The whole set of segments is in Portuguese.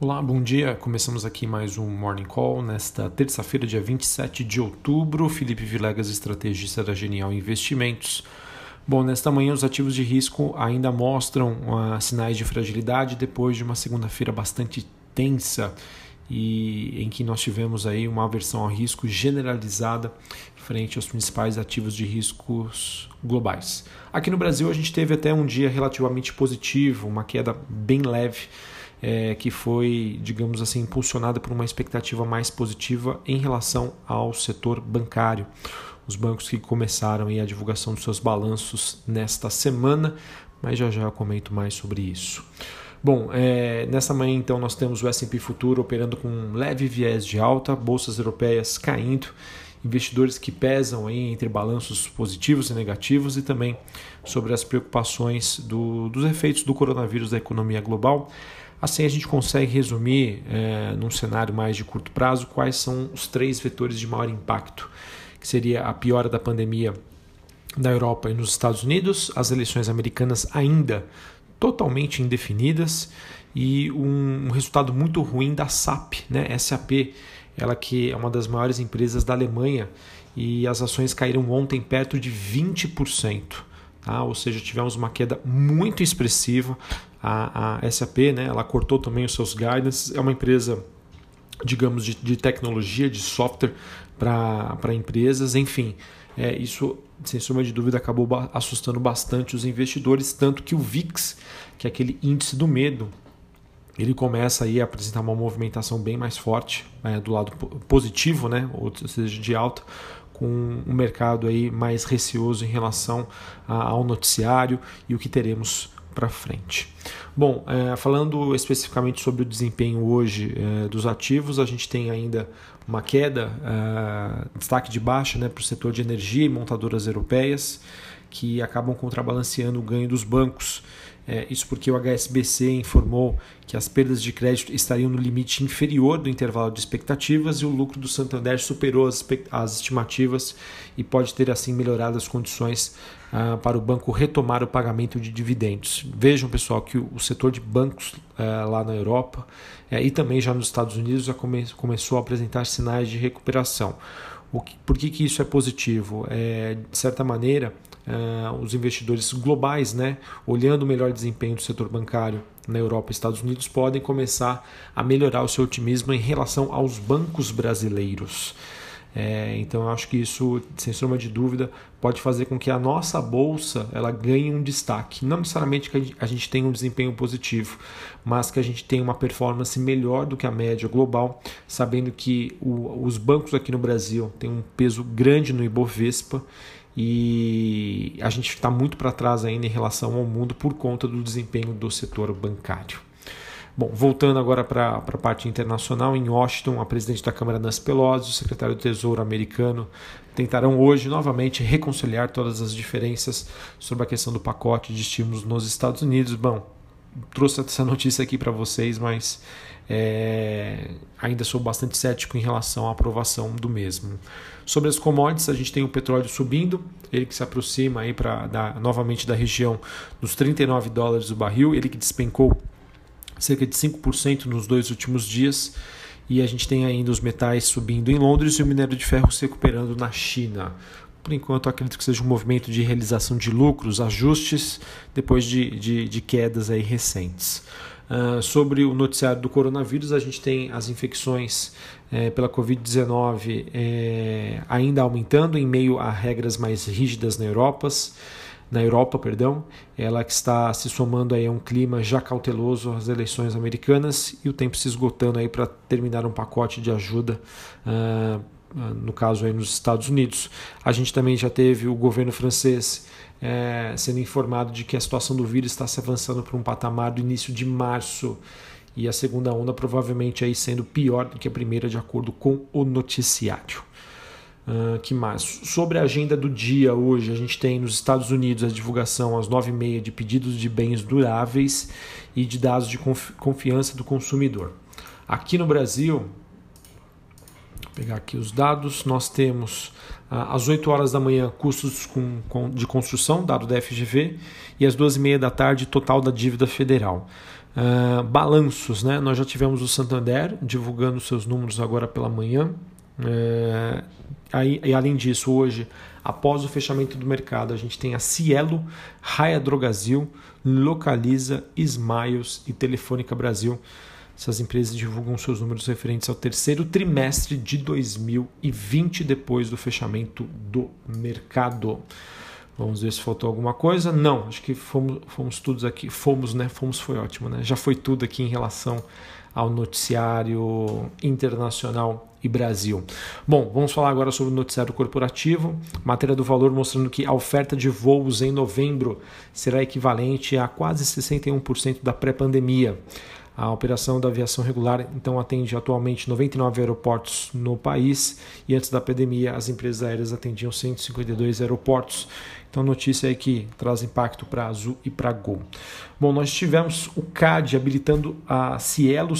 Olá, bom dia. Começamos aqui mais um Morning Call nesta terça-feira, dia 27 de outubro. Felipe Vilegas, estrategista da Genial Investimentos. Bom, nesta manhã os ativos de risco ainda mostram uh, sinais de fragilidade depois de uma segunda-feira bastante tensa e em que nós tivemos aí uma aversão ao risco generalizada frente aos principais ativos de riscos globais. Aqui no Brasil a gente teve até um dia relativamente positivo, uma queda bem leve é, que foi, digamos assim, impulsionada por uma expectativa mais positiva em relação ao setor bancário. Os bancos que começaram a divulgação dos seus balanços nesta semana, mas já já eu comento mais sobre isso. Bom, é, nessa manhã então nós temos o S&P Futuro operando com um leve viés de alta, bolsas europeias caindo, investidores que pesam aí entre balanços positivos e negativos e também sobre as preocupações do, dos efeitos do coronavírus da economia global. Assim a gente consegue resumir, é, num cenário mais de curto prazo, quais são os três vetores de maior impacto, que seria a piora da pandemia na Europa e nos Estados Unidos, as eleições americanas ainda totalmente indefinidas e um, um resultado muito ruim da SAP, né? SAP, ela que é uma das maiores empresas da Alemanha e as ações caíram ontem perto de 20%. Tá? Ou seja, tivemos uma queda muito expressiva a, a SAP, né, ela cortou também os seus guidance, é uma empresa, digamos, de, de tecnologia, de software para empresas, enfim, é, isso, sem sombra de dúvida, acabou assustando bastante os investidores, tanto que o VIX, que é aquele índice do medo, ele começa aí a apresentar uma movimentação bem mais forte é, do lado positivo, né, ou seja, de alta, com um mercado aí mais receoso em relação ao noticiário. E o que teremos para frente. Bom, é, falando especificamente sobre o desempenho hoje é, dos ativos, a gente tem ainda uma queda, é, destaque de baixa né, para o setor de energia e montadoras europeias, que acabam contrabalanceando o ganho dos bancos. É, isso porque o HSBC informou que as perdas de crédito estariam no limite inferior do intervalo de expectativas e o lucro do Santander superou as, as estimativas e pode ter assim melhorado as condições ah, para o banco retomar o pagamento de dividendos. Vejam, pessoal, que o, o setor de bancos ah, lá na Europa eh, e também já nos Estados Unidos já come, começou a apresentar sinais de recuperação. O que, por que, que isso é positivo? É, de certa maneira, uh, os investidores globais, né, olhando o melhor desempenho do setor bancário na Europa e Estados Unidos, podem começar a melhorar o seu otimismo em relação aos bancos brasileiros. É, então eu acho que isso, sem sombra de dúvida, pode fazer com que a nossa bolsa ela ganhe um destaque. Não necessariamente que a gente tenha um desempenho positivo, mas que a gente tenha uma performance melhor do que a média global, sabendo que o, os bancos aqui no Brasil têm um peso grande no Ibovespa e a gente está muito para trás ainda em relação ao mundo por conta do desempenho do setor bancário. Bom, voltando agora para a parte internacional, em Washington, a presidente da Câmara Nancy Pelosi e o secretário do Tesouro americano tentarão hoje novamente reconciliar todas as diferenças sobre a questão do pacote de estímulos nos Estados Unidos. Bom, trouxe essa notícia aqui para vocês, mas é, ainda sou bastante cético em relação à aprovação do mesmo. Sobre as commodities, a gente tem o petróleo subindo, ele que se aproxima aí para novamente da região dos 39 dólares o barril, ele que despencou cerca de 5% nos dois últimos dias. E a gente tem ainda os metais subindo em Londres e o minério de ferro se recuperando na China. Por enquanto, acredito que seja um movimento de realização de lucros, ajustes, depois de, de, de quedas aí recentes. Uh, sobre o noticiário do coronavírus, a gente tem as infecções é, pela Covid-19 é, ainda aumentando em meio a regras mais rígidas na Europa, na Europa, perdão, ela que está se somando aí a um clima já cauteloso às eleições americanas e o tempo se esgotando aí para terminar um pacote de ajuda uh, no caso aí nos Estados Unidos. A gente também já teve o governo francês é, sendo informado de que a situação do vírus está se avançando para um patamar do início de março e a segunda onda provavelmente aí sendo pior do que a primeira, de acordo com o noticiário. Uh, que mais? Sobre a agenda do dia hoje, a gente tem nos Estados Unidos a divulgação às 9h30 de pedidos de bens duráveis e de dados de confiança do consumidor. Aqui no Brasil, pegar aqui os dados, nós temos ah, às 8 horas da manhã custos com, com, de construção, dado da FGV, e às 2 e meia da tarde total da dívida federal. Uh, balanços, né? Nós já tivemos o Santander divulgando seus números agora pela manhã. Uh, aí, e além disso, hoje, após o fechamento do mercado, a gente tem a Cielo, Raia Drogazil, Localiza, Smiles e Telefônica Brasil. Essas empresas divulgam seus números referentes ao terceiro trimestre de 2020, depois do fechamento do mercado. Vamos ver se faltou alguma coisa. Não, acho que fomos, fomos todos aqui. Fomos, né? Fomos foi ótimo, né? Já foi tudo aqui em relação ao noticiário internacional e Brasil. Bom, vamos falar agora sobre o noticiário corporativo. Matéria do valor mostrando que a oferta de voos em novembro será equivalente a quase 61% da pré-pandemia. A operação da aviação regular então atende atualmente 99 aeroportos no país e antes da pandemia as empresas aéreas atendiam 152 aeroportos. Então notícia aí que traz impacto para Azul e para Gol. Bom, nós tivemos o CAD habilitando a Cielo,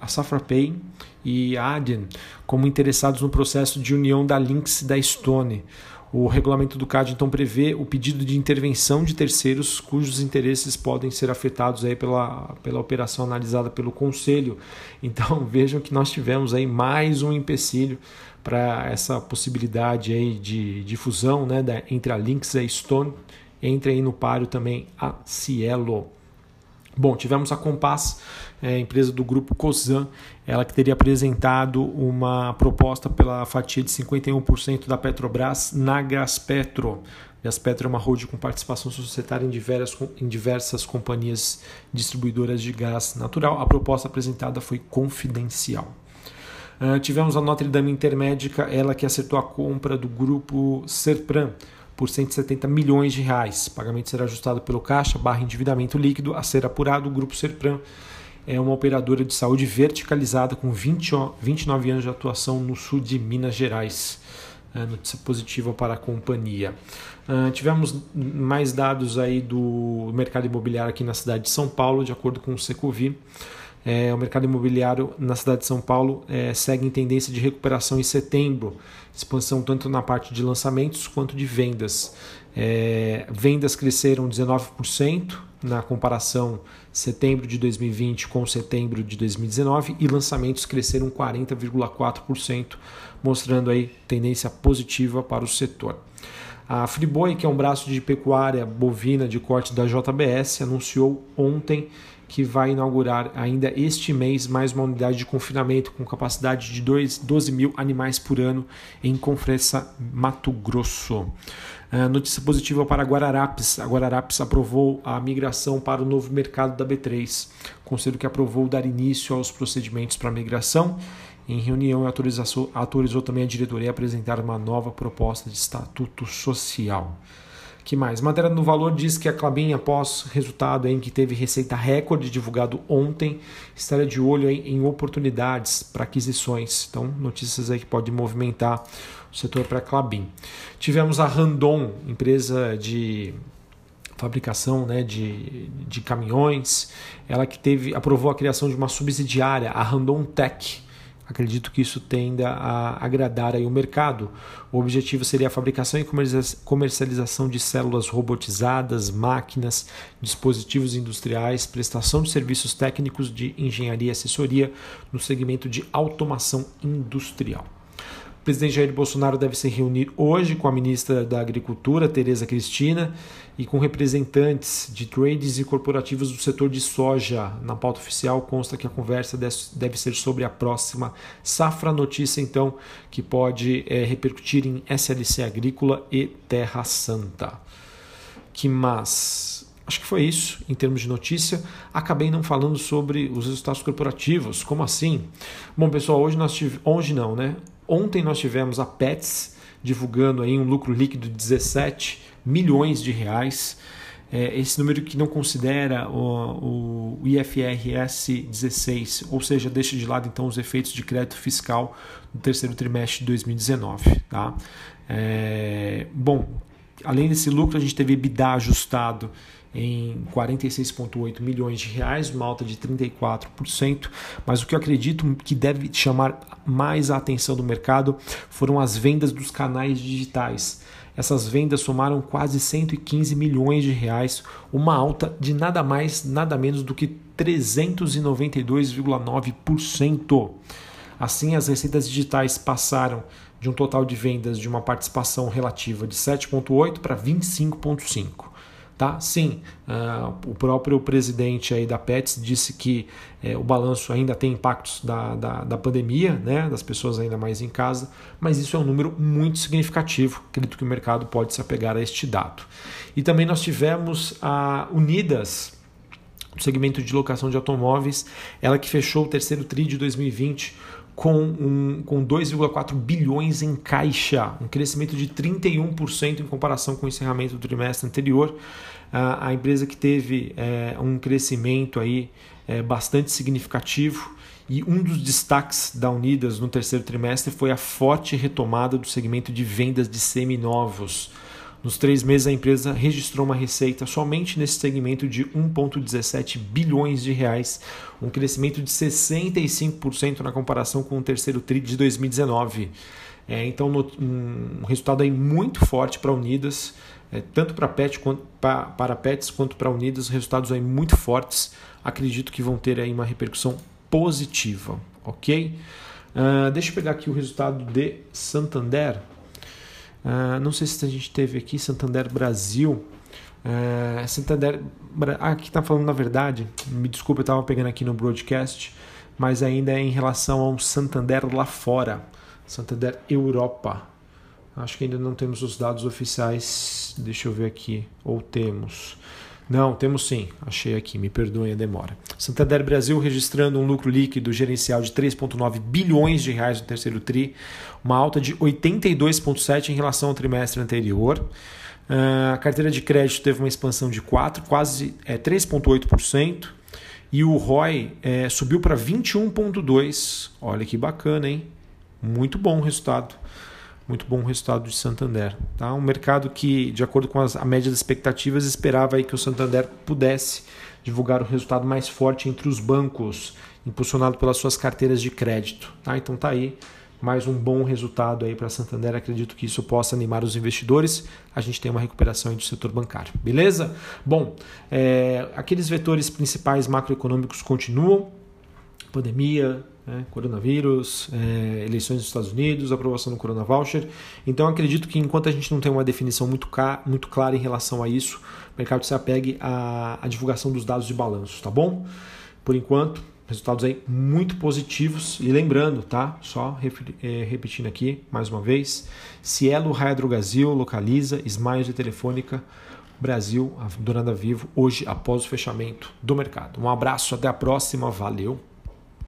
a Safrapay e a Adyen como interessados no processo de união da Lynx da Stone. O regulamento do CAD então prevê o pedido de intervenção de terceiros cujos interesses podem ser afetados aí pela, pela operação analisada pelo Conselho. Então vejam que nós tivemos aí mais um empecilho para essa possibilidade aí de, de fusão né, entre a Lynx e a Stone. Entre aí no páreo também a Cielo. Bom, tivemos a Compass, é, empresa do grupo Cosan, ela que teria apresentado uma proposta pela fatia de 51% da Petrobras na Gaspetro. Gaspetro é uma holding com participação societária em diversas, em diversas companhias distribuidoras de gás natural. A proposta apresentada foi confidencial. Uh, tivemos a Notre Dame Intermédica, ela que acertou a compra do grupo Serpran por 170 milhões de reais. O pagamento será ajustado pelo caixa barra endividamento líquido a ser apurado. O Grupo Serpran é uma operadora de saúde verticalizada com 20, 29 anos de atuação no sul de Minas Gerais. É, notícia positiva para a companhia. Uh, tivemos mais dados aí do mercado imobiliário aqui na cidade de São Paulo, de acordo com o Secovi. É, o mercado imobiliário na cidade de São Paulo é, segue em tendência de recuperação em setembro, expansão tanto na parte de lançamentos quanto de vendas. É, vendas cresceram 19% na comparação setembro de 2020 com setembro de 2019 e lançamentos cresceram 40,4%, mostrando aí tendência positiva para o setor. A Friboi, que é um braço de pecuária bovina de corte da JBS, anunciou ontem que vai inaugurar ainda este mês mais uma unidade de confinamento com capacidade de 12 mil animais por ano em Confresa, Mato Grosso. Uh, notícia positiva para Guararapes. A Guararapes aprovou a migração para o novo mercado da B3. O conselho que aprovou dar início aos procedimentos para a migração. Em reunião, autorizou, autorizou também a diretoria a apresentar uma nova proposta de estatuto social que mais? Matéria no Valor diz que a Clabin, após resultado em que teve receita recorde divulgado ontem, estaria de olho em, oportunidades para aquisições. Então, notícias aí que podem movimentar o setor para a Clabin. Tivemos a Randon, empresa de fabricação né, de, de caminhões, ela que teve aprovou a criação de uma subsidiária, a Randon Tech Acredito que isso tenda a agradar aí o mercado. O objetivo seria a fabricação e comercialização de células robotizadas, máquinas, dispositivos industriais, prestação de serviços técnicos de engenharia e assessoria no segmento de automação industrial presidente Jair Bolsonaro deve se reunir hoje com a ministra da Agricultura, Tereza Cristina, e com representantes de trades e corporativos do setor de soja. Na pauta oficial consta que a conversa deve ser sobre a próxima safra notícia, então, que pode é, repercutir em SLC Agrícola e Terra Santa. Que mais? Acho que foi isso em termos de notícia. Acabei não falando sobre os resultados corporativos. Como assim? Bom, pessoal, hoje nós tivemos. Hoje não, né? Ontem nós tivemos a Pets divulgando aí um lucro líquido de 17 milhões de reais. É, esse número que não considera o, o, IFRS 16, ou seja, deixa de lado então os efeitos de crédito fiscal no terceiro trimestre de 2019. Tá? É, bom, além desse lucro, a gente teve EBITDA ajustado em 46,8 milhões de reais, uma alta de 34%. Mas o que eu acredito que deve chamar mais a atenção do mercado foram as vendas dos canais digitais. Essas vendas somaram quase 115 milhões de reais, uma alta de nada mais, nada menos do que 392,9%. Assim, as receitas digitais passaram de um total de vendas de uma participação relativa de 7,8% para 25,5%. Tá? Sim, uh, o próprio presidente aí da Pets disse que uh, o balanço ainda tem impactos da, da, da, pandemia, né, das pessoas ainda mais em casa, mas isso é um número muito significativo. Acredito que o mercado pode se apegar a este dado. E também nós tivemos a Unidas, o segmento de locação de automóveis, ela que fechou o terceiro TRI de 2020 com, um, com 2,4 bilhões em caixa, um crescimento de 31% em comparação com o encerramento do trimestre anterior. a empresa que teve é, um crescimento aí é, bastante significativo e um dos destaques da Unidas no terceiro trimestre foi a forte retomada do segmento de vendas de seminovos. Nos três meses, a empresa registrou uma receita somente nesse segmento de 1,17 bilhões de reais, um crescimento de 65% na comparação com o terceiro TRI de 2019. É, então, no, um resultado aí muito forte para Unidas, é, tanto para Pet quanto para Pets quanto para Unidas, resultados aí muito fortes. Acredito que vão ter aí uma repercussão positiva, ok? Uh, deixa eu pegar aqui o resultado de Santander. Uh, não sei se a gente teve aqui Santander Brasil. Uh, Santander. Ah, aqui está falando na verdade. Me desculpe, eu estava pegando aqui no broadcast, mas ainda é em relação ao Santander lá fora. Santander Europa. Acho que ainda não temos os dados oficiais. Deixa eu ver aqui. Ou temos. Não, temos sim. Achei aqui, me perdoem a demora. Santander Brasil registrando um lucro líquido gerencial de 3,9 bilhões de reais no terceiro TRI, uma alta de 82,7% em relação ao trimestre anterior. Uh, a carteira de crédito teve uma expansão de 4, quase é, 3,8%. E o ROI é, subiu para 21,2%. Olha que bacana, hein? Muito bom o resultado muito bom resultado de Santander. Tá? Um mercado que, de acordo com as, a média das expectativas, esperava aí que o Santander pudesse divulgar o resultado mais forte entre os bancos, impulsionado pelas suas carteiras de crédito. Tá? Então tá aí mais um bom resultado aí para Santander. Acredito que isso possa animar os investidores. A gente tem uma recuperação do setor bancário, beleza? Bom, é, aqueles vetores principais macroeconômicos continuam. Pandemia, né? coronavírus, é, eleições dos Estados Unidos, aprovação do Corona Voucher. Então acredito que enquanto a gente não tem uma definição muito, muito clara em relação a isso, o mercado se apegue à, à divulgação dos dados de balanços, tá bom? Por enquanto, resultados aí muito positivos. E lembrando, tá? Só é, repetindo aqui mais uma vez: Cielo, Hydrogazil, Localiza, Smiles e Telefônica. Brasil, a Vivo, hoje após o fechamento do mercado. Um abraço, até a próxima, valeu!